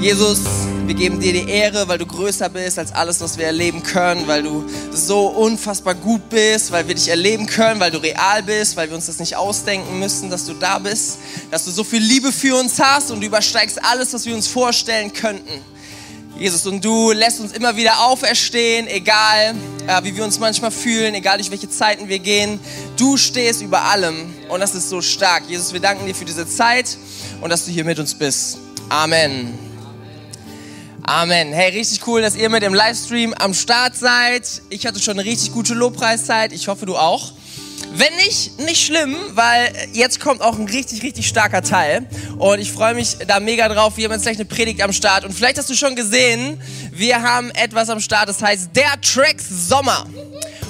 Jesus, wir geben dir die Ehre, weil du größer bist als alles, was wir erleben können, weil du so unfassbar gut bist, weil wir dich erleben können, weil du real bist, weil wir uns das nicht ausdenken müssen, dass du da bist, dass du so viel Liebe für uns hast und du übersteigst alles, was wir uns vorstellen könnten. Jesus, und du lässt uns immer wieder auferstehen, egal äh, wie wir uns manchmal fühlen, egal durch welche Zeiten wir gehen. Du stehst über allem und das ist so stark. Jesus, wir danken dir für diese Zeit und dass du hier mit uns bist. Amen. Amen. Hey, richtig cool, dass ihr mit dem Livestream am Start seid. Ich hatte schon eine richtig gute Lobpreiszeit. Ich hoffe, du auch. Wenn nicht, nicht schlimm, weil jetzt kommt auch ein richtig, richtig starker Teil. Und ich freue mich da mega drauf. Wir haben jetzt gleich eine Predigt am Start. Und vielleicht hast du schon gesehen, wir haben etwas am Start, das heißt der Tracks Sommer.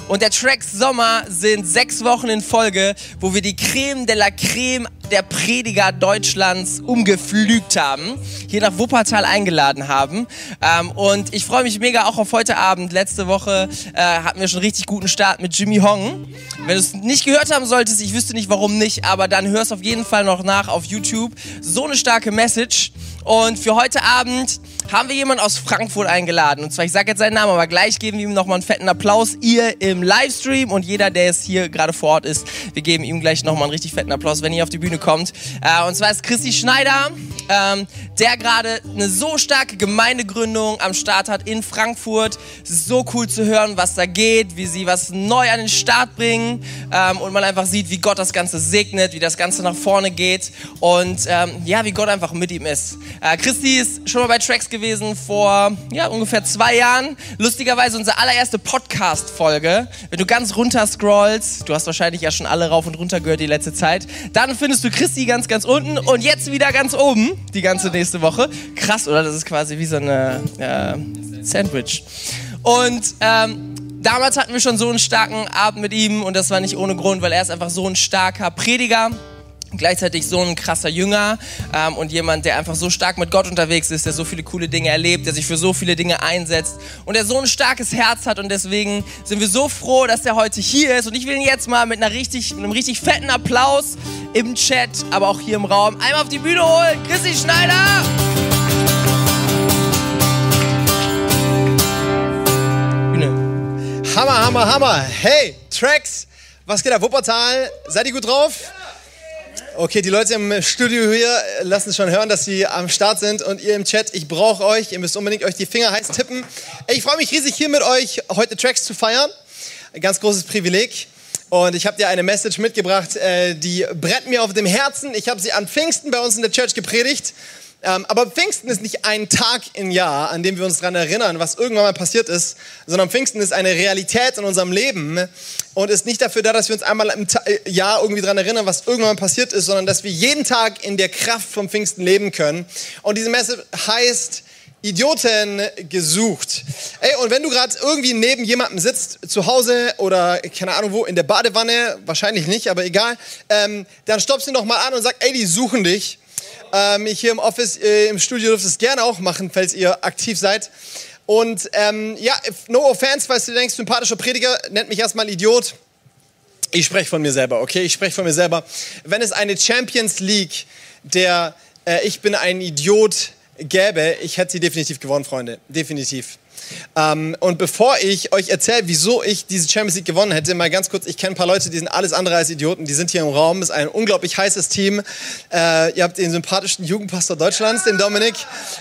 Und der Track Sommer sind sechs Wochen in Folge, wo wir die Creme de la Creme der Prediger Deutschlands umgepflügt haben, hier nach Wuppertal eingeladen haben. Ähm, und ich freue mich mega auch auf heute Abend. Letzte Woche äh, hatten wir schon einen richtig guten Start mit Jimmy Hong. Wenn du es nicht gehört haben solltest, ich wüsste nicht warum nicht, aber dann hör es auf jeden Fall noch nach auf YouTube. So eine starke Message. Und für heute Abend haben wir jemanden aus Frankfurt eingeladen. Und zwar, ich sage jetzt seinen Namen, aber gleich geben wir ihm nochmal einen fetten Applaus. Ihr im Livestream und jeder, der jetzt hier gerade vor Ort ist, wir geben ihm gleich nochmal einen richtig fetten Applaus, wenn ihr auf die Bühne kommt. Äh, und zwar ist Christi Schneider, ähm, der gerade eine so starke Gemeindegründung am Start hat in Frankfurt. So cool zu hören, was da geht, wie sie was neu an den Start bringen ähm, und man einfach sieht, wie Gott das Ganze segnet, wie das Ganze nach vorne geht und ähm, ja, wie Gott einfach mit ihm ist. Äh, Christi ist schon mal bei Tracks gewesen vor ja, ungefähr zwei Jahren. Lustigerweise unsere allererste Podcast-Folge. Wenn du ganz runter scrollst, du hast wahrscheinlich ja schon alle rauf und runter gehört die letzte Zeit, dann findest du Christi ganz, ganz unten und jetzt wieder ganz oben die ganze nächste Woche. Krass, oder? Das ist quasi wie so eine äh, Sandwich. Und ähm, damals hatten wir schon so einen starken Abend mit ihm und das war nicht ohne Grund, weil er ist einfach so ein starker Prediger gleichzeitig so ein krasser Jünger ähm, und jemand, der einfach so stark mit Gott unterwegs ist, der so viele coole Dinge erlebt, der sich für so viele Dinge einsetzt und der so ein starkes Herz hat und deswegen sind wir so froh, dass er heute hier ist und ich will ihn jetzt mal mit, einer richtig, mit einem richtig fetten Applaus im Chat, aber auch hier im Raum einmal auf die Bühne holen. Chrissy Schneider! Bühne. Hammer, Hammer, Hammer. Hey, Tracks, was geht ab? Wuppertal, seid ihr gut drauf? Okay, die Leute im Studio hier lassen schon hören, dass sie am Start sind und ihr im Chat, ich brauche euch. Ihr müsst unbedingt euch die Finger heiß tippen. Ich freue mich riesig, hier mit euch heute Tracks zu feiern. Ein ganz großes Privileg. Und ich habe dir eine Message mitgebracht, äh, die brennt mir auf dem Herzen. Ich habe sie an Pfingsten bei uns in der Church gepredigt. Ähm, aber Pfingsten ist nicht ein Tag im Jahr, an dem wir uns daran erinnern, was irgendwann mal passiert ist, sondern Pfingsten ist eine Realität in unserem Leben und ist nicht dafür da, dass wir uns einmal im äh, Jahr irgendwie daran erinnern, was irgendwann mal passiert ist, sondern dass wir jeden Tag in der Kraft vom Pfingsten leben können. Und diese Messe heißt, Idioten gesucht. Ey, und wenn du gerade irgendwie neben jemandem sitzt, zu Hause oder keine Ahnung wo, in der Badewanne, wahrscheinlich nicht, aber egal, ähm, dann stoppst du ihn doch mal an und sag, ey, die suchen dich. Ähm, hier im Office, äh, im Studio dürft es gerne auch machen, falls ihr aktiv seid. Und ähm, ja, no offense, falls du denkst, sympathischer Prediger, nennt mich erstmal Idiot. Ich spreche von mir selber, okay? Ich spreche von mir selber. Wenn es eine Champions League der äh, Ich bin ein Idiot gäbe, ich hätte sie definitiv gewonnen, Freunde. Definitiv. Ähm, und bevor ich euch erzähle, wieso ich diese Champions League gewonnen hätte, mal ganz kurz, ich kenne ein paar Leute, die sind alles andere als Idioten, die sind hier im Raum, ist ein unglaublich heißes Team. Äh, ihr habt den sympathischsten Jugendpastor Deutschlands, den Dominik,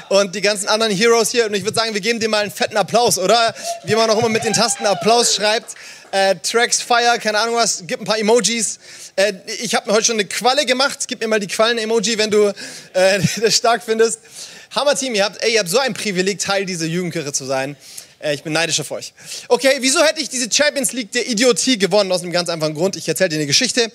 und die ganzen anderen Heroes hier. Und ich würde sagen, wir geben dem mal einen fetten Applaus, oder? Wie man auch immer mit den Tasten Applaus schreibt. Äh, Tracks, Fire, keine Ahnung was, gib ein paar Emojis. Äh, ich habe mir heute schon eine Qualle gemacht. Gib mir mal die Quallen-Emoji, wenn du äh, das stark findest. Hammer-Team, ihr habt, ey, ihr habt so ein Privileg, Teil dieser Jugendkirche zu sein. Äh, ich bin neidisch auf euch. Okay, wieso hätte ich diese Champions League der Idiotie gewonnen? Aus einem ganz einfachen Grund. Ich erzähle dir eine Geschichte.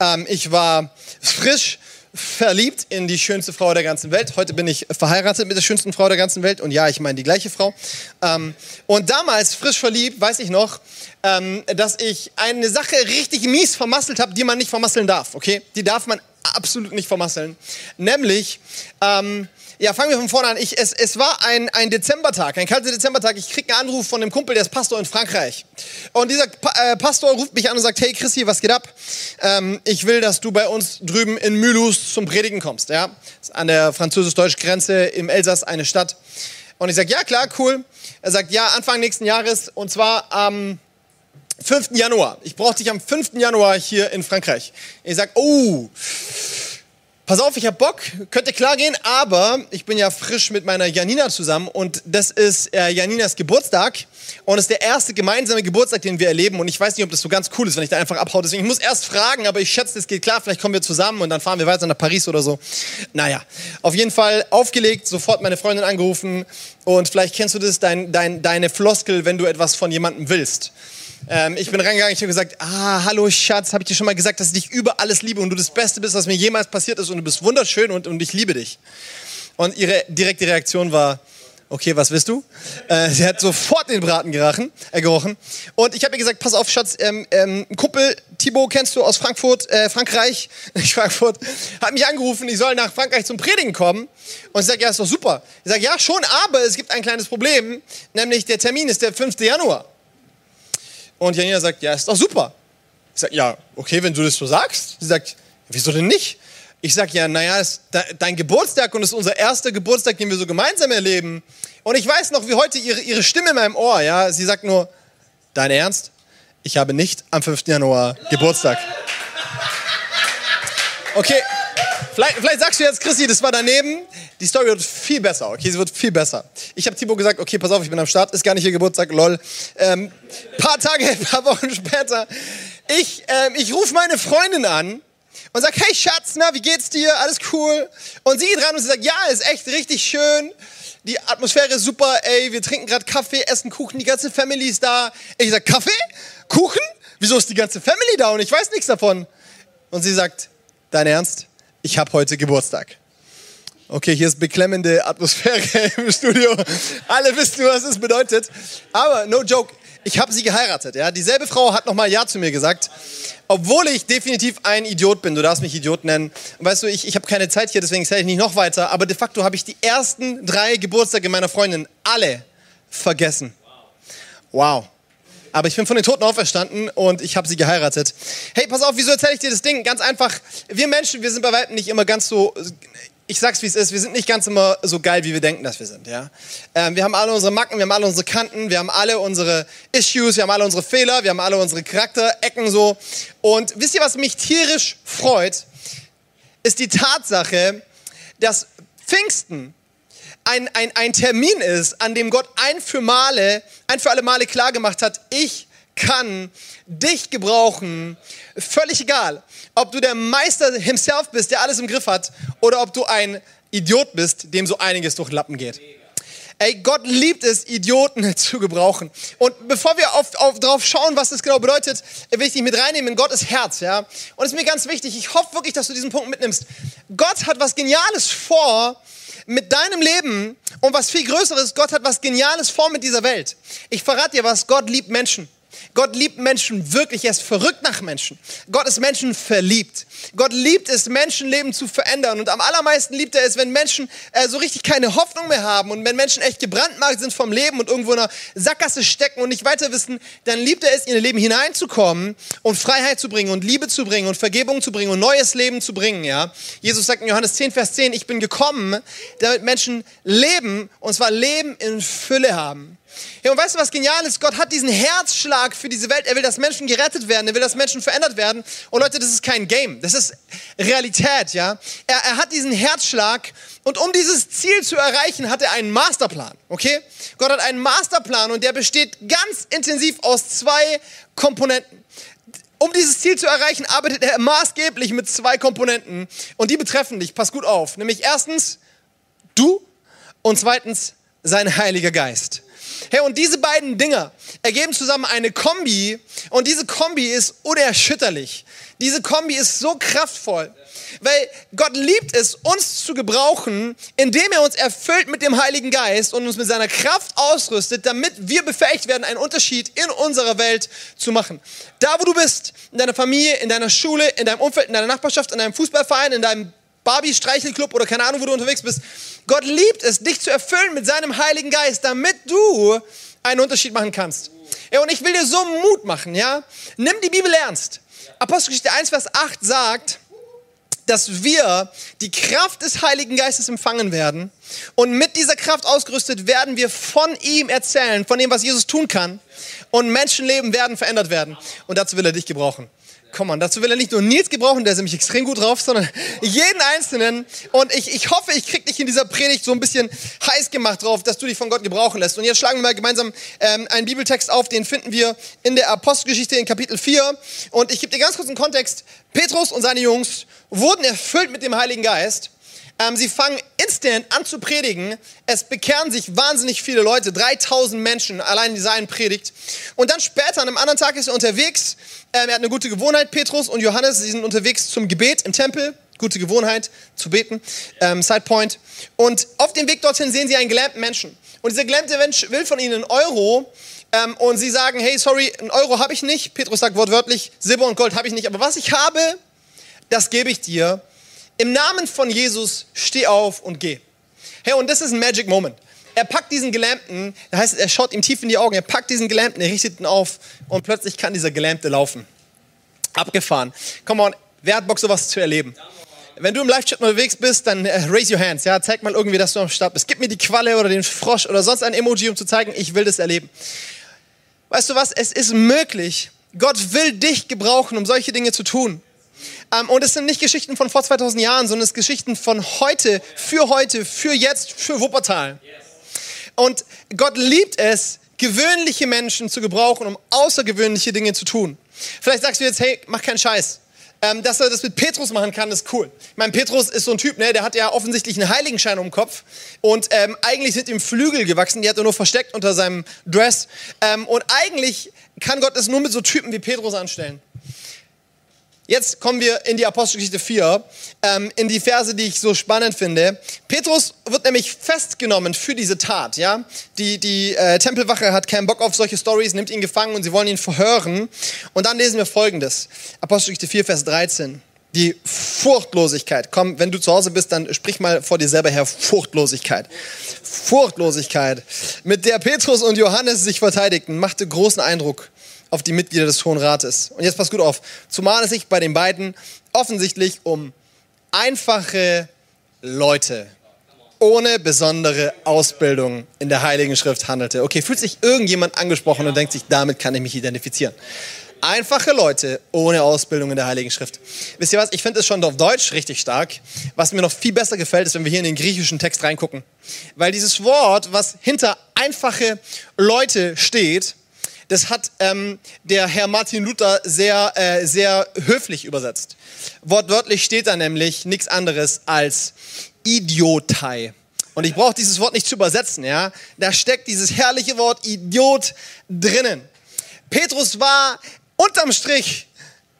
Ähm, ich war frisch verliebt in die schönste Frau der ganzen Welt. Heute bin ich verheiratet mit der schönsten Frau der ganzen Welt. Und ja, ich meine die gleiche Frau. Ähm, und damals, frisch verliebt, weiß ich noch, ähm, dass ich eine Sache richtig mies vermasselt habe, die man nicht vermasseln darf. Okay? Die darf man absolut nicht vermasseln. Nämlich, ähm, ja, fangen wir von vorne an. Ich, es, es war ein, ein Dezembertag, ein kalter Dezembertag. Ich kriege einen Anruf von einem Kumpel, der ist Pastor in Frankreich. Und dieser pa äh, Pastor ruft mich an und sagt, hey Christi, was geht ab? Ähm, ich will, dass du bei uns drüben in Mulhouse zum Predigen kommst. Ja? An der französisch-deutschen Grenze im Elsass eine Stadt. Und ich sage, ja klar, cool. Er sagt, ja, Anfang nächsten Jahres und zwar am 5. Januar. Ich brauche dich am 5. Januar hier in Frankreich. Ich sage, oh, pass auf, ich habe Bock, könnte klar gehen, aber ich bin ja frisch mit meiner Janina zusammen und das ist äh, Janinas Geburtstag und es ist der erste gemeinsame Geburtstag, den wir erleben und ich weiß nicht, ob das so ganz cool ist, wenn ich da einfach abhaue. Deswegen ich muss erst fragen, aber ich schätze, das geht klar, vielleicht kommen wir zusammen und dann fahren wir weiter nach Paris oder so. Naja, auf jeden Fall aufgelegt, sofort meine Freundin angerufen und vielleicht kennst du das, dein, dein, deine Floskel, wenn du etwas von jemandem willst. Ähm, ich bin reingegangen, ich habe gesagt, ah, hallo Schatz, habe ich dir schon mal gesagt, dass ich dich über alles liebe und du das Beste bist, was mir jemals passiert ist und du bist wunderschön und, und ich liebe dich. Und ihre direkte Reaktion war, okay, was willst du? Äh, sie hat sofort den Braten gerachen, äh, gerochen. Und ich habe ihr gesagt, pass auf, Schatz, ähm, ähm, Kumpel Thibaut kennst du aus Frankfurt, äh, Frankreich, nicht Frankfurt, hat mich angerufen, ich soll nach Frankreich zum Predigen kommen. Und ich sage, ja, ist doch super. Ich sage, ja, schon, aber es gibt ein kleines Problem, nämlich der Termin ist der 5. Januar. Und Janina sagt, ja, ist doch super. Ich sage, ja, okay, wenn du das so sagst. Sie sagt, wieso denn nicht? Ich sage, ja, naja, es ist dein Geburtstag und es ist unser erster Geburtstag, den wir so gemeinsam erleben. Und ich weiß noch wie heute ihre, ihre Stimme in meinem Ohr. Ja? Sie sagt nur, dein Ernst? Ich habe nicht am 5. Januar Geburtstag. Okay, Vielleicht, vielleicht, sagst du jetzt, Christi, das war daneben. Die Story wird viel besser, okay? Sie wird viel besser. Ich habe Timo gesagt, okay, pass auf, ich bin am Start, ist gar nicht ihr Geburtstag, lol. Ähm, paar Tage, paar Wochen später, ich, ähm, ich rufe meine Freundin an und sag, hey Schatz, na, wie geht's dir? Alles cool? Und sie geht ran und sie sagt, ja, ist echt richtig schön. Die Atmosphäre ist super, ey, wir trinken gerade Kaffee, essen Kuchen, die ganze Family ist da. Ich sag, Kaffee? Kuchen? Wieso ist die ganze Family da und ich weiß nichts davon? Und sie sagt, dein Ernst? Ich habe heute Geburtstag. Okay, hier ist beklemmende Atmosphäre im Studio. Alle wissen, was es bedeutet. Aber no joke, ich habe sie geheiratet. Ja? Dieselbe Frau hat nochmal Ja zu mir gesagt, obwohl ich definitiv ein Idiot bin. Du darfst mich Idiot nennen. Weißt du, ich, ich habe keine Zeit hier, deswegen erzähle ich nicht noch weiter. Aber de facto habe ich die ersten drei Geburtstage meiner Freundin alle vergessen. Wow aber ich bin von den Toten auferstanden und ich habe sie geheiratet. Hey, pass auf, wieso erzähle ich dir das Ding? Ganz einfach, wir Menschen, wir sind bei weitem nicht immer ganz so, ich sag's wie es ist, wir sind nicht ganz immer so geil, wie wir denken, dass wir sind. Ja? Ähm, wir haben alle unsere Macken, wir haben alle unsere Kanten, wir haben alle unsere Issues, wir haben alle unsere Fehler, wir haben alle unsere Charakterecken so. Und wisst ihr, was mich tierisch freut? Ist die Tatsache, dass Pfingsten ein, ein, ein Termin ist, an dem Gott ein für, Male, ein für alle Male klargemacht hat, ich kann dich gebrauchen, völlig egal, ob du der Meister himself bist, der alles im Griff hat, oder ob du ein Idiot bist, dem so einiges durch Lappen geht. Ey, Gott liebt es, Idioten zu gebrauchen. Und bevor wir auf, auf, drauf schauen, was das genau bedeutet, will ich dich mit reinnehmen in Gottes Herz. Ja? Und es ist mir ganz wichtig, ich hoffe wirklich, dass du diesen Punkt mitnimmst. Gott hat was Geniales vor, mit deinem Leben und was viel Größeres, Gott hat was Geniales vor mit dieser Welt. Ich verrate dir was, Gott liebt Menschen. Gott liebt Menschen wirklich, er ist verrückt nach Menschen. Gott ist Menschen verliebt. Gott liebt es, Menschenleben zu verändern. Und am allermeisten liebt er es, wenn Menschen äh, so richtig keine Hoffnung mehr haben und wenn Menschen echt gebrandmarkt sind vom Leben und irgendwo in einer Sackgasse stecken und nicht weiter wissen, dann liebt er es, in ihr Leben hineinzukommen und Freiheit zu bringen und Liebe zu bringen und Vergebung zu bringen und neues Leben zu bringen. Ja? Jesus sagt in Johannes 10, Vers 10, ich bin gekommen, damit Menschen leben und zwar Leben in Fülle haben. Ja, und weißt du, was genial ist? Gott hat diesen Herzschlag für diese Welt. Er will, dass Menschen gerettet werden. Er will, dass Menschen verändert werden. Und Leute, das ist kein Game. Das ist Realität, ja. Er, er hat diesen Herzschlag. Und um dieses Ziel zu erreichen, hat er einen Masterplan, okay? Gott hat einen Masterplan und der besteht ganz intensiv aus zwei Komponenten. Um dieses Ziel zu erreichen, arbeitet er maßgeblich mit zwei Komponenten. Und die betreffen dich. Pass gut auf. Nämlich erstens, du und zweitens, sein Heiliger Geist. Hey, und diese beiden Dinger ergeben zusammen eine Kombi und diese Kombi ist unerschütterlich. Diese Kombi ist so kraftvoll, weil Gott liebt es, uns zu gebrauchen, indem er uns erfüllt mit dem Heiligen Geist und uns mit seiner Kraft ausrüstet, damit wir befähigt werden, einen Unterschied in unserer Welt zu machen. Da, wo du bist, in deiner Familie, in deiner Schule, in deinem Umfeld, in deiner Nachbarschaft, in deinem Fußballverein, in deinem Barbie-Streichelclub oder keine Ahnung, wo du unterwegs bist. Gott liebt es, dich zu erfüllen mit seinem Heiligen Geist, damit du einen Unterschied machen kannst. Ja, und ich will dir so Mut machen, ja? Nimm die Bibel ernst. Apostelgeschichte 1, Vers 8 sagt, dass wir die Kraft des Heiligen Geistes empfangen werden und mit dieser Kraft ausgerüstet werden wir von ihm erzählen, von dem, was Jesus tun kann und Menschenleben werden verändert werden. Und dazu will er dich gebrauchen. Komm on, dazu will er nicht nur Nils gebrauchen, der ist nämlich extrem gut drauf, sondern jeden Einzelnen. Und ich, ich hoffe, ich krieg dich in dieser Predigt so ein bisschen heiß gemacht drauf, dass du dich von Gott gebrauchen lässt. Und jetzt schlagen wir mal gemeinsam ähm, einen Bibeltext auf, den finden wir in der Apostelgeschichte in Kapitel 4. Und ich gebe dir ganz kurz einen Kontext. Petrus und seine Jungs wurden erfüllt mit dem Heiligen Geist. Ähm, sie fangen instant an zu predigen. Es bekehren sich wahnsinnig viele Leute, 3000 Menschen allein in seinen Predigt. Und dann später, an einem anderen Tag ist er unterwegs. Ähm, er hat eine gute Gewohnheit, Petrus und Johannes. Sie sind unterwegs zum Gebet im Tempel. Gute Gewohnheit, zu beten. Ähm, Side Point. Und auf dem Weg dorthin sehen sie einen gelähmten Menschen. Und dieser gelähmte Mensch will von ihnen einen Euro. Ähm, und sie sagen, hey, sorry, einen Euro habe ich nicht. Petrus sagt wortwörtlich, Silber und Gold habe ich nicht. Aber was ich habe, das gebe ich dir im Namen von Jesus, steh auf und geh. Hey, und das ist ein Magic Moment. Er packt diesen Gelähmten, das heißt, er schaut ihm tief in die Augen, er packt diesen Gelähmten, er richtet ihn auf und plötzlich kann dieser Gelähmte laufen. Abgefahren. Come on, wer hat Bock, sowas zu erleben? Wenn du im Live-Chat unterwegs bist, dann äh, raise your hands. Ja, zeig mal irgendwie, dass du am Start bist. Gib mir die Qualle oder den Frosch oder sonst ein Emoji, um zu zeigen, ich will das erleben. Weißt du was? Es ist möglich. Gott will dich gebrauchen, um solche Dinge zu tun. Ähm, und es sind nicht Geschichten von vor 2000 Jahren, sondern es sind Geschichten von heute, für heute, für jetzt, für Wuppertal. Und Gott liebt es, gewöhnliche Menschen zu gebrauchen, um außergewöhnliche Dinge zu tun. Vielleicht sagst du jetzt, hey, mach keinen Scheiß. Ähm, dass er das mit Petrus machen kann, ist cool. Ich meine, Petrus ist so ein Typ, ne, der hat ja offensichtlich einen Heiligenschein um den Kopf und ähm, eigentlich sind ihm Flügel gewachsen, die hat er nur versteckt unter seinem Dress. Ähm, und eigentlich kann Gott das nur mit so Typen wie Petrus anstellen. Jetzt kommen wir in die Apostelgeschichte 4, ähm, in die Verse, die ich so spannend finde. Petrus wird nämlich festgenommen für diese Tat. Ja? Die, die äh, Tempelwache hat keinen Bock auf solche Stories, nimmt ihn gefangen und sie wollen ihn verhören. Und dann lesen wir folgendes. Apostelgeschichte 4, Vers 13. Die Furchtlosigkeit. Komm, wenn du zu Hause bist, dann sprich mal vor dir selber her. Furchtlosigkeit. Furchtlosigkeit, mit der Petrus und Johannes sich verteidigten, machte großen Eindruck auf die Mitglieder des Hohen Rates. Und jetzt passt gut auf, zumal es sich bei den beiden offensichtlich um einfache Leute ohne besondere Ausbildung in der Heiligen Schrift handelte. Okay, fühlt sich irgendjemand angesprochen und denkt sich, damit kann ich mich identifizieren. Einfache Leute ohne Ausbildung in der Heiligen Schrift. Wisst ihr was? Ich finde es schon auf Deutsch richtig stark. Was mir noch viel besser gefällt, ist, wenn wir hier in den griechischen Text reingucken. Weil dieses Wort, was hinter einfache Leute steht, das hat ähm, der Herr Martin Luther sehr, äh, sehr höflich übersetzt. Wortwörtlich steht da nämlich nichts anderes als Idiotei. Und ich brauche dieses Wort nicht zu übersetzen, ja. Da steckt dieses herrliche Wort Idiot drinnen. Petrus war unterm Strich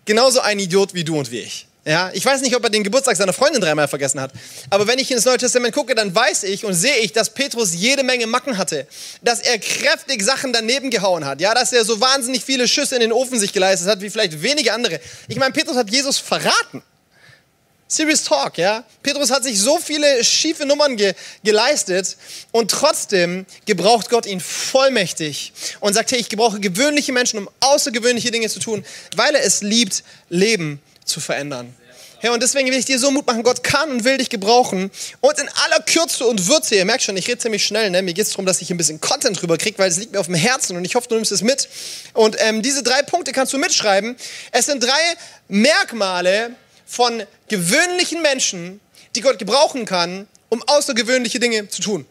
genauso ein Idiot wie du und wie ich. Ja, ich weiß nicht, ob er den Geburtstag seiner Freundin dreimal vergessen hat. Aber wenn ich ins Neue Testament gucke, dann weiß ich und sehe ich, dass Petrus jede Menge Macken hatte. Dass er kräftig Sachen daneben gehauen hat. Ja, dass er so wahnsinnig viele Schüsse in den Ofen sich geleistet hat, wie vielleicht wenige andere. Ich meine, Petrus hat Jesus verraten. Serious Talk, ja. Petrus hat sich so viele schiefe Nummern ge geleistet und trotzdem gebraucht Gott ihn vollmächtig und sagt, hey, ich gebrauche gewöhnliche Menschen, um außergewöhnliche Dinge zu tun, weil er es liebt, Leben zu verändern. Herr, und deswegen will ich dir so Mut machen, Gott kann und will dich gebrauchen. Und in aller Kürze und Würze, ihr merkt schon, ich rede ziemlich schnell, ne? mir geht es darum, dass ich ein bisschen Content drüber kriege, weil es liegt mir auf dem Herzen und ich hoffe, du nimmst es mit. Und ähm, diese drei Punkte kannst du mitschreiben. Es sind drei Merkmale von gewöhnlichen Menschen, die Gott gebrauchen kann, um außergewöhnliche Dinge zu tun.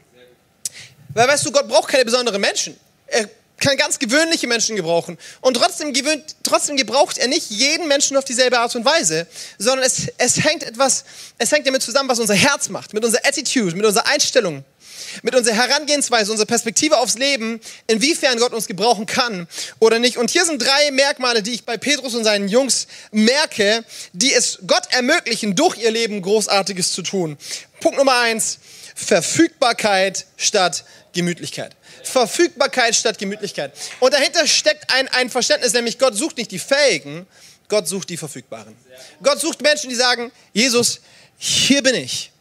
Weil weißt du, Gott braucht keine besonderen Menschen. Er kann ganz gewöhnliche Menschen gebrauchen. Und trotzdem, gewöhnt, trotzdem gebraucht er nicht jeden Menschen auf dieselbe Art und Weise, sondern es, es hängt etwas, es hängt damit zusammen, was unser Herz macht, mit unserer Attitude, mit unserer Einstellung. mit unserer Herangehensweise, unserer Perspektive aufs Leben, inwiefern Gott uns gebrauchen kann oder nicht. Und hier sind drei Merkmale, die ich bei Petrus und seinen Jungs merke, die es Gott ermöglichen, durch ihr Leben Großartiges zu tun. Punkt Nummer eins, Verfügbarkeit statt Gemütlichkeit. Verfügbarkeit statt Gemütlichkeit. Und dahinter steckt ein, ein Verständnis, nämlich Gott sucht nicht die Fähigen, Gott sucht die Verfügbaren. Gott sucht Menschen, die sagen, Jesus, hier bin ich.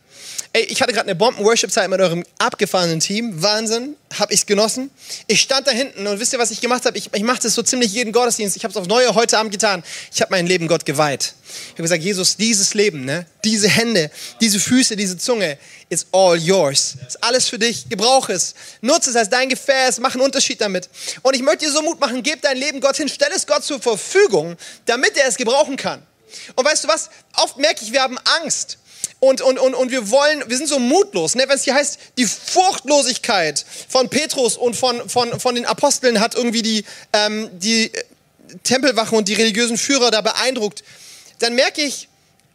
Ey, ich hatte gerade eine Bomben-Worship-Zeit mit eurem abgefahrenen Team. Wahnsinn, habe ich es genossen. Ich stand da hinten und wisst ihr, was ich gemacht habe? Ich, ich mache das so ziemlich jeden Gottesdienst. Ich habe es auf Neue heute Abend getan. Ich habe mein Leben Gott geweiht. Ich habe gesagt, Jesus, dieses Leben, ne, diese Hände, diese Füße, diese Zunge, it's all yours. Ist alles für dich. Gebrauch es. Nutze es als dein Gefäß. Mach einen Unterschied damit. Und ich möchte dir so Mut machen, gib dein Leben Gott hin. Stell es Gott zur Verfügung, damit er es gebrauchen kann. Und weißt du was? Oft merke ich, wir haben Angst und, und, und, und wir wollen, wir sind so mutlos. Ne? Wenn es hier heißt, die Furchtlosigkeit von Petrus und von, von, von den Aposteln hat irgendwie die, ähm, die Tempelwache und die religiösen Führer da beeindruckt, dann merke ich,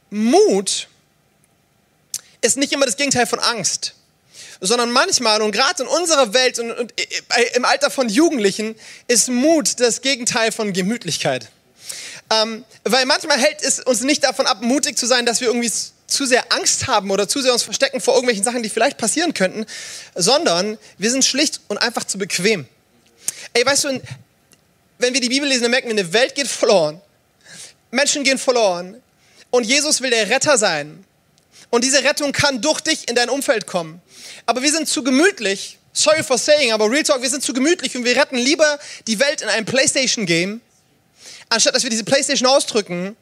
Mut ist nicht immer das Gegenteil von Angst sondern manchmal und gerade in unserer Welt und, und, im Alter von Jugendlichen ist Mut das Gegenteil von Gemütlichkeit. Ähm, weil manchmal hält es uns nicht davon ab, mutig zu sein, dass wir irgendwie zu sehr Angst haben oder zu sehr uns verstecken vor irgendwelchen Sachen, die vielleicht passieren könnten, sondern wir sind schlicht und einfach zu bequem. Ey, weißt du, wenn wir die Bibel lesen, dann merken wir, eine Welt geht verloren. Menschen gehen verloren. Und Jesus will der Retter sein. Und diese Rettung kann durch dich in dein Umfeld kommen. Aber wir sind zu gemütlich. Sorry for saying, aber Real Talk, wir sind zu gemütlich und wir retten lieber die Welt in einem Playstation-Game, anstatt dass wir diese Playstation ausdrücken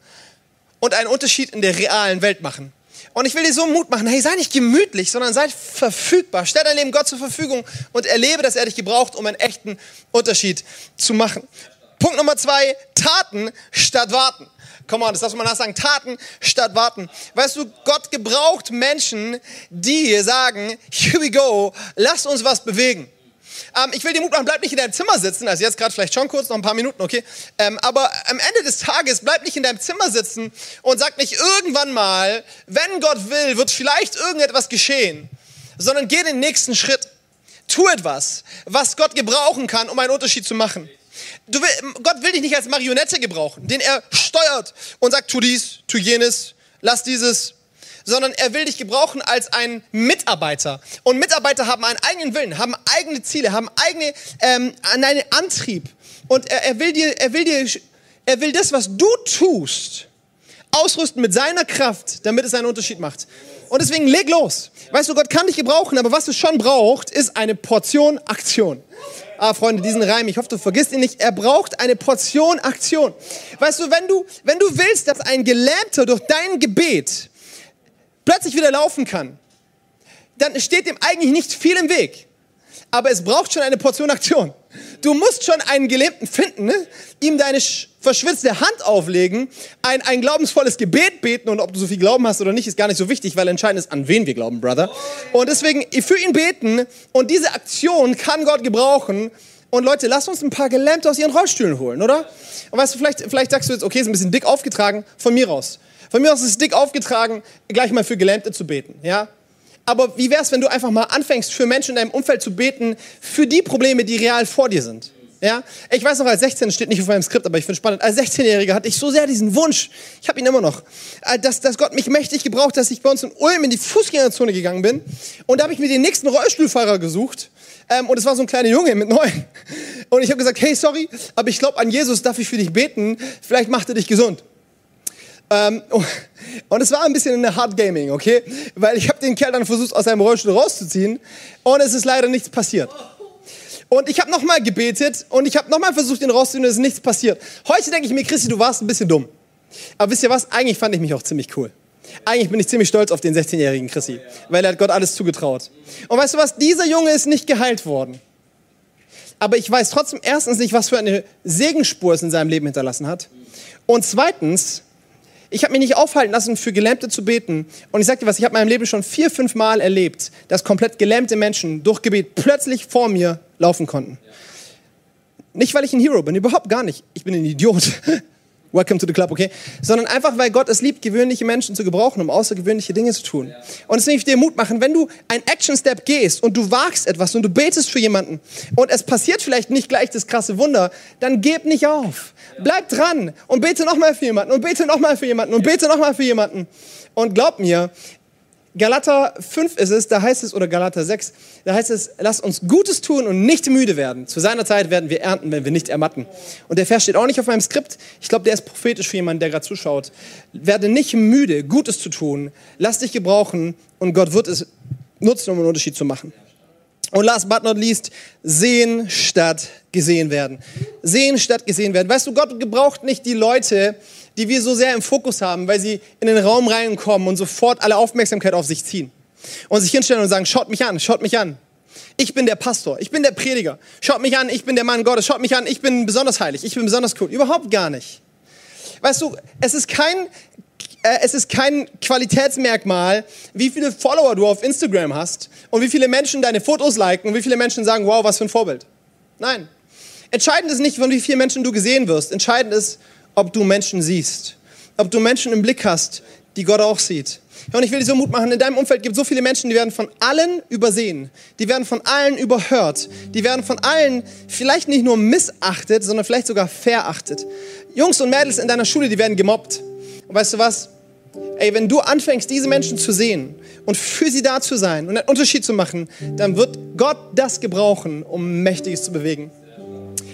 und einen Unterschied in der realen Welt machen. Und ich will dir so Mut machen, hey, sei nicht gemütlich, sondern sei verfügbar. Stell dein Leben Gott zur Verfügung und erlebe, dass er dich gebraucht, um einen echten Unterschied zu machen. Punkt Nummer zwei, Taten statt Warten. Komm on, das darf man nachsagen. Taten statt Warten. Weißt du, Gott gebraucht Menschen, die sagen, here we go, lass uns was bewegen. Ähm, ich will dir Mut machen, bleib nicht in deinem Zimmer sitzen, also jetzt gerade vielleicht schon kurz, noch ein paar Minuten, okay. Ähm, aber am Ende des Tages bleib nicht in deinem Zimmer sitzen und sag nicht irgendwann mal, wenn Gott will, wird vielleicht irgendetwas geschehen, sondern geh den nächsten Schritt. Tu etwas, was Gott gebrauchen kann, um einen Unterschied zu machen. Will, Gott will dich nicht als Marionette gebrauchen, den er steuert und sagt, tu dies, tu jenes, lass dieses, sondern er will dich gebrauchen als ein Mitarbeiter. Und Mitarbeiter haben einen eigenen Willen, haben eigene Ziele, haben eigene, ähm, einen Antrieb. Und er, er will dir, er will dir, er will das, was du tust, ausrüsten mit seiner Kraft, damit es einen Unterschied macht. Und deswegen leg los. Weißt du, Gott kann dich gebrauchen, aber was es schon braucht, ist eine Portion Aktion. Ah, Freunde, diesen Reim, ich hoffe, du vergisst ihn nicht. Er braucht eine Portion Aktion. Weißt du, wenn du, wenn du willst, dass ein Gelähmter durch dein Gebet plötzlich wieder laufen kann, dann steht dem eigentlich nicht viel im Weg. Aber es braucht schon eine Portion Aktion. Du musst schon einen Gelähmten finden, ne? ihm deine verschwitzte Hand auflegen, ein, ein glaubensvolles Gebet beten und ob du so viel Glauben hast oder nicht, ist gar nicht so wichtig, weil entscheidend ist, an wen wir glauben, Brother. Und deswegen für ihn beten und diese Aktion kann Gott gebrauchen. Und Leute, lasst uns ein paar Gelähmte aus ihren Rollstühlen holen, oder? Und weißt du, vielleicht, vielleicht sagst du jetzt, okay, ist ein bisschen dick aufgetragen, von mir aus. Von mir aus ist es dick aufgetragen, gleich mal für Gelähmte zu beten, ja? Aber wie wär's, wenn du einfach mal anfängst, für Menschen in deinem Umfeld zu beten, für die Probleme, die real vor dir sind? Ja, ich weiß noch, als 16, steht nicht auf meinem Skript, aber ich finde spannend, als 16-Jähriger hatte ich so sehr diesen Wunsch, ich habe ihn immer noch, äh, dass, dass Gott mich mächtig gebraucht, dass ich bei uns in Ulm in die Fußgängerzone gegangen bin. Und da habe ich mir den nächsten Rollstuhlfahrer gesucht. Ähm, und es war so ein kleiner Junge mit neun. Und ich habe gesagt, hey, sorry, aber ich glaube an Jesus, darf ich für dich beten? Vielleicht macht er dich gesund. Ähm, und es war ein bisschen eine Hard Gaming, okay? Weil ich habe den Kerl dann versucht, aus seinem Rollstuhl rauszuziehen und es ist leider nichts passiert. Und ich habe nochmal gebetet und ich habe nochmal versucht, ihn rauszuziehen und es ist nichts passiert. Heute denke ich mir, Christi, du warst ein bisschen dumm. Aber wisst ihr was? Eigentlich fand ich mich auch ziemlich cool. Eigentlich bin ich ziemlich stolz auf den 16-jährigen Chrissy, weil er hat Gott alles zugetraut. Und weißt du was? Dieser Junge ist nicht geheilt worden. Aber ich weiß trotzdem erstens nicht, was für eine Segenspur es in seinem Leben hinterlassen hat. Und zweitens, ich habe mich nicht aufhalten lassen, für Gelähmte zu beten. Und ich sage dir was, ich habe in meinem Leben schon vier, fünf Mal erlebt, dass komplett gelähmte Menschen durch Gebet plötzlich vor mir laufen konnten. Nicht, weil ich ein Hero bin, überhaupt gar nicht. Ich bin ein Idiot. Welcome to the club, okay? Sondern einfach, weil Gott es liebt, gewöhnliche Menschen zu gebrauchen, um außergewöhnliche Dinge zu tun. Und es will ich dir Mut machen, wenn du ein Action-Step gehst und du wagst etwas und du betest für jemanden und es passiert vielleicht nicht gleich das krasse Wunder, dann gib nicht auf. Bleib dran und bete nochmal für jemanden und bete nochmal für jemanden und bete nochmal für jemanden. Und glaub mir, Galater 5 ist es, da heißt es, oder Galater 6, da heißt es, lasst uns Gutes tun und nicht müde werden. Zu seiner Zeit werden wir ernten, wenn wir nicht ermatten. Und der Vers steht auch nicht auf meinem Skript. Ich glaube, der ist prophetisch für jemanden, der gerade zuschaut. Werde nicht müde, Gutes zu tun. Lass dich gebrauchen und Gott wird es nutzen, um einen Unterschied zu machen. Und last but not least, sehen statt gesehen werden. Sehen statt gesehen werden. Weißt du, Gott gebraucht nicht die Leute, die wir so sehr im Fokus haben, weil sie in den Raum reinkommen und sofort alle Aufmerksamkeit auf sich ziehen. Und sich hinstellen und sagen, schaut mich an, schaut mich an. Ich bin der Pastor, ich bin der Prediger. Schaut mich an, ich bin der Mann Gottes. Schaut mich an, ich bin besonders heilig, ich bin besonders cool. Überhaupt gar nicht. Weißt du, es ist kein, äh, es ist kein Qualitätsmerkmal, wie viele Follower du auf Instagram hast und wie viele Menschen deine Fotos liken und wie viele Menschen sagen, wow, was für ein Vorbild. Nein. Entscheidend ist nicht, von wie vielen Menschen du gesehen wirst. Entscheidend ist, ob du Menschen siehst, ob du Menschen im Blick hast, die Gott auch sieht. Und ich will dir so Mut machen, in deinem Umfeld gibt es so viele Menschen, die werden von allen übersehen, die werden von allen überhört, die werden von allen vielleicht nicht nur missachtet, sondern vielleicht sogar verachtet. Jungs und Mädels in deiner Schule, die werden gemobbt. Und weißt du was? Ey, wenn du anfängst, diese Menschen zu sehen und für sie da zu sein und einen Unterschied zu machen, dann wird Gott das gebrauchen, um Mächtiges zu bewegen.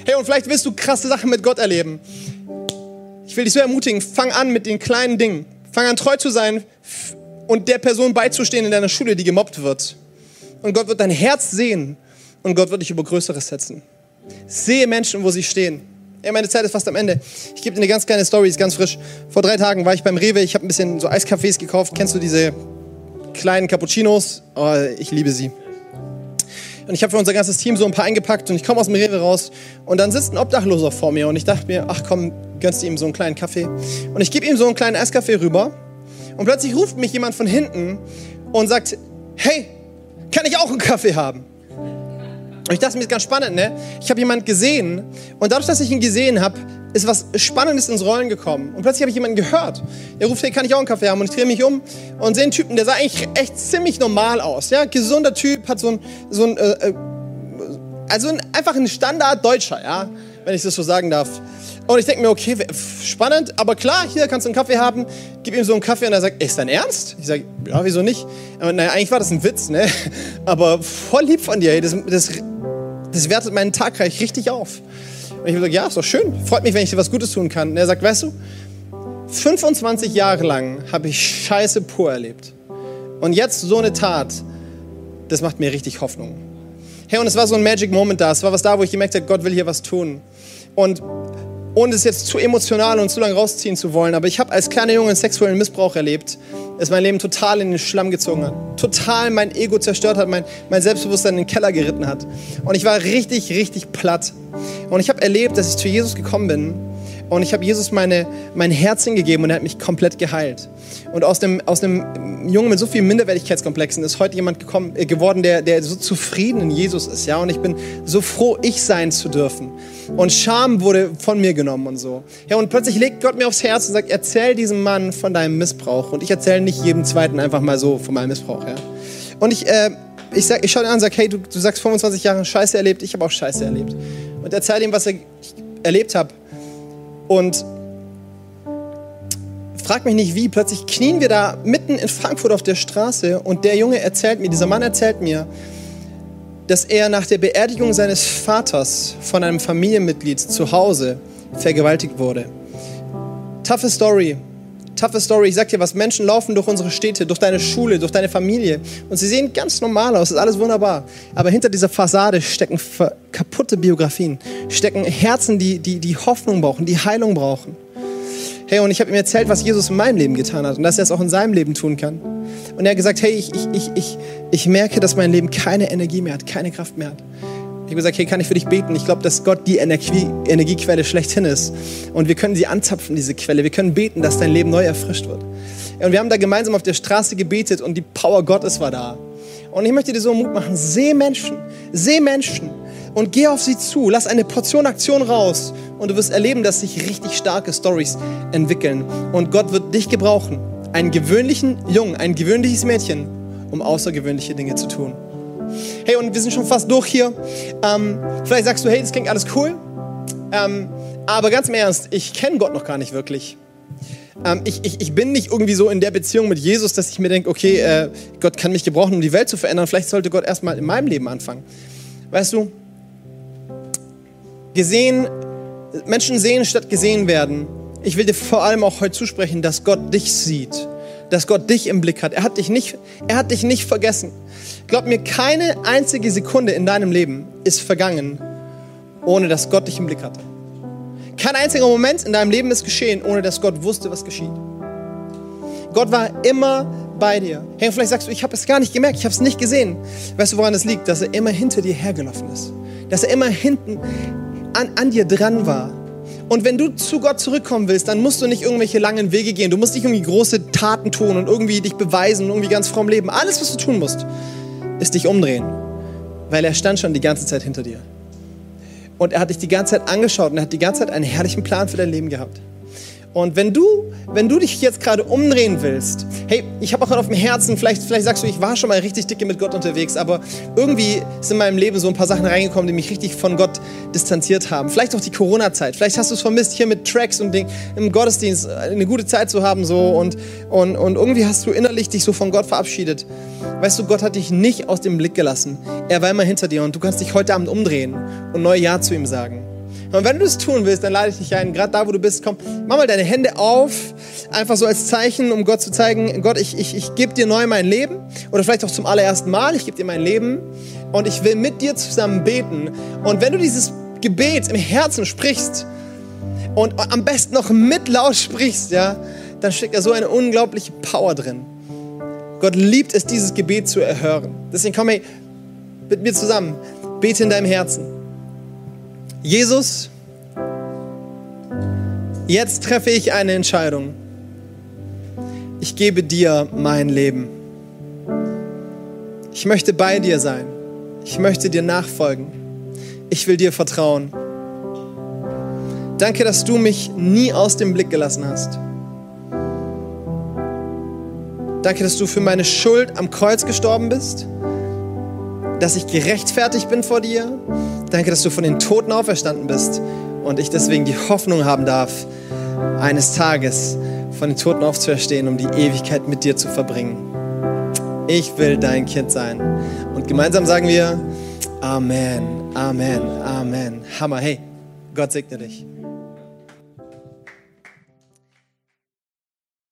Hey, und vielleicht willst du krasse Sachen mit Gott erleben. Ich will dich so ermutigen, fang an mit den kleinen Dingen. Fang an treu zu sein und der Person beizustehen in deiner Schule, die gemobbt wird. Und Gott wird dein Herz sehen und Gott wird dich über Größeres setzen. Sehe Menschen, wo sie stehen. Ja, meine Zeit ist fast am Ende. Ich gebe dir eine ganz kleine Story, ist ganz frisch. Vor drei Tagen war ich beim Rewe, ich habe ein bisschen so Eiskaffees gekauft. Kennst du diese kleinen Cappuccinos? Oh, ich liebe sie. Und ich habe für unser ganzes Team so ein paar eingepackt und ich komme aus dem Rewe raus und dann sitzt ein Obdachloser vor mir und ich dachte mir, ach komm, gönnst du ihm so einen kleinen Kaffee. Und ich gebe ihm so einen kleinen Eiskaffee rüber und plötzlich ruft mich jemand von hinten und sagt, hey, kann ich auch einen Kaffee haben? Und ich dachte mir, ist ganz spannend, ne? Ich habe jemanden gesehen und dadurch, dass ich ihn gesehen habe, ist was Spannendes ins Rollen gekommen. Und plötzlich habe ich jemanden gehört. Der ruft, hey, kann ich auch einen Kaffee haben? Und ich drehe mich um und sehe einen Typen, der sah eigentlich echt ziemlich normal aus. Ja, gesunder Typ, hat so ein, so ein, äh, äh also ein, einfach ein Standard-Deutscher, ja, wenn ich das so sagen darf. Und ich denke mir, okay, spannend, aber klar, hier kannst du einen Kaffee haben. Gib ihm so einen Kaffee und er sagt, ist dein Ernst? Ich sage, ja, wieso nicht? Aber, naja, eigentlich war das ein Witz, ne? Aber voll lieb von dir, das, das, das wertet meinen Tag gleich richtig auf. Und ich habe gesagt, ja, ist doch schön. Freut mich, wenn ich dir was Gutes tun kann. Und er sagt, weißt du, 25 Jahre lang habe ich Scheiße pur erlebt. Und jetzt so eine Tat, das macht mir richtig Hoffnung. Hey, und es war so ein Magic Moment da. Es war was da, wo ich gemerkt habe, Gott will hier was tun. Und ohne es jetzt zu emotional und zu lang rausziehen zu wollen, aber ich habe als kleiner Junge sexuellen Missbrauch erlebt, das mein Leben total in den Schlamm gezogen hat, total mein Ego zerstört hat, mein, mein Selbstbewusstsein in den Keller geritten hat. Und ich war richtig, richtig platt. Und ich habe erlebt, dass ich zu Jesus gekommen bin und ich habe Jesus meine, mein Herz hingegeben und er hat mich komplett geheilt. Und aus dem, aus einem Jungen mit so vielen Minderwertigkeitskomplexen ist heute jemand gekommen, äh, geworden, der, der so zufrieden in Jesus ist. Ja? Und ich bin so froh, ich sein zu dürfen. Und Scham wurde von mir genommen und so. Ja, und plötzlich legt Gott mir aufs Herz und sagt, erzähl diesem Mann von deinem Missbrauch. Und ich erzähle nicht jedem Zweiten einfach mal so von meinem Missbrauch. Ja? Und ich, äh, ich, ich schaue ihn an und sage, hey, du, du sagst 25 Jahre Scheiße erlebt, ich habe auch Scheiße erlebt. Und erzähle ihm, was ich erlebt habe. Und frag mich nicht wie, plötzlich knien wir da mitten in Frankfurt auf der Straße und der Junge erzählt mir, dieser Mann erzählt mir, dass er nach der Beerdigung seines Vaters von einem Familienmitglied zu Hause vergewaltigt wurde. Toughe Story, toughe Story. Ich sag dir was, Menschen laufen durch unsere Städte, durch deine Schule, durch deine Familie und sie sehen ganz normal aus, ist alles wunderbar. Aber hinter dieser Fassade stecken kaputte Biografien, stecken Herzen, die, die, die Hoffnung brauchen, die Heilung brauchen. Hey, und ich habe ihm erzählt, was Jesus in meinem Leben getan hat und dass er es auch in seinem Leben tun kann. Und er hat gesagt, hey, ich, ich, ich, ich, ich merke, dass mein Leben keine Energie mehr hat, keine Kraft mehr hat. Ich habe gesagt, hey, kann ich für dich beten? Ich glaube, dass Gott die Energie, Energiequelle schlechthin ist. Und wir können sie anzapfen, diese Quelle. Wir können beten, dass dein Leben neu erfrischt wird. Und wir haben da gemeinsam auf der Straße gebetet und die Power Gottes war da. Und ich möchte dir so Mut machen, seh Menschen, seh Menschen und geh auf sie zu. Lass eine Portion Aktion raus und du wirst erleben, dass sich richtig starke Stories entwickeln. Und Gott wird dich gebrauchen, einen gewöhnlichen Jungen, ein gewöhnliches Mädchen, um außergewöhnliche Dinge zu tun. Hey, und wir sind schon fast durch hier. Ähm, vielleicht sagst du, hey, das klingt alles cool. Ähm, aber ganz im Ernst, ich kenne Gott noch gar nicht wirklich. Ähm, ich, ich, ich bin nicht irgendwie so in der Beziehung mit Jesus, dass ich mir denke, okay, äh, Gott kann mich gebrauchen, um die Welt zu verändern. Vielleicht sollte Gott erstmal in meinem Leben anfangen. Weißt du, gesehen, Menschen sehen statt gesehen werden. Ich will dir vor allem auch heute zusprechen, dass Gott dich sieht, dass Gott dich im Blick hat. Er hat dich nicht, er hat dich nicht vergessen. Glaub mir, keine einzige Sekunde in deinem Leben ist vergangen, ohne dass Gott dich im Blick hatte. Kein einziger Moment in deinem Leben ist geschehen, ohne dass Gott wusste, was geschieht. Gott war immer bei dir. Hey, vielleicht sagst du, ich habe es gar nicht gemerkt, ich habe es nicht gesehen. Weißt du, woran es liegt? Dass er immer hinter dir hergelaufen ist. Dass er immer hinten an, an dir dran war. Und wenn du zu Gott zurückkommen willst, dann musst du nicht irgendwelche langen Wege gehen. Du musst nicht irgendwie große Taten tun und irgendwie dich beweisen und irgendwie ganz fromm leben. Alles, was du tun musst, ist dich umdrehen. Weil er stand schon die ganze Zeit hinter dir. Und er hat dich die ganze Zeit angeschaut und er hat die ganze Zeit einen herrlichen Plan für dein Leben gehabt. Und wenn du, wenn du dich jetzt gerade umdrehen willst, hey, ich habe auch gerade auf dem Herzen, vielleicht, vielleicht sagst du, ich war schon mal richtig dicke mit Gott unterwegs, aber irgendwie sind in meinem Leben so ein paar Sachen reingekommen, die mich richtig von Gott distanziert haben. Vielleicht auch die Corona-Zeit. Vielleicht hast du es vermisst, hier mit Tracks und Ding, im Gottesdienst eine gute Zeit zu haben so und, und, und irgendwie hast du innerlich dich so von Gott verabschiedet. Weißt du, Gott hat dich nicht aus dem Blick gelassen. Er war immer hinter dir und du kannst dich heute Abend umdrehen und neu Ja zu ihm sagen. Und wenn du das tun willst, dann lade ich dich ein, gerade da, wo du bist, komm, mach mal deine Hände auf, einfach so als Zeichen, um Gott zu zeigen, Gott, ich, ich, ich gebe dir neu mein Leben oder vielleicht auch zum allerersten Mal, ich gebe dir mein Leben und ich will mit dir zusammen beten. Und wenn du dieses Gebet im Herzen sprichst und am besten noch mit laut sprichst, ja, dann steckt da so eine unglaubliche Power drin. Gott liebt es, dieses Gebet zu erhören. Deswegen komm hey, mit mir zusammen, bete in deinem Herzen. Jesus, jetzt treffe ich eine Entscheidung. Ich gebe dir mein Leben. Ich möchte bei dir sein. Ich möchte dir nachfolgen. Ich will dir vertrauen. Danke, dass du mich nie aus dem Blick gelassen hast. Danke, dass du für meine Schuld am Kreuz gestorben bist, dass ich gerechtfertigt bin vor dir Danke, dass du von den Toten auferstanden bist und ich deswegen die Hoffnung haben darf, eines Tages von den Toten aufzuerstehen, um die Ewigkeit mit dir zu verbringen. Ich will dein Kind sein. Und gemeinsam sagen wir Amen, Amen, Amen. Hammer. Hey, Gott segne dich.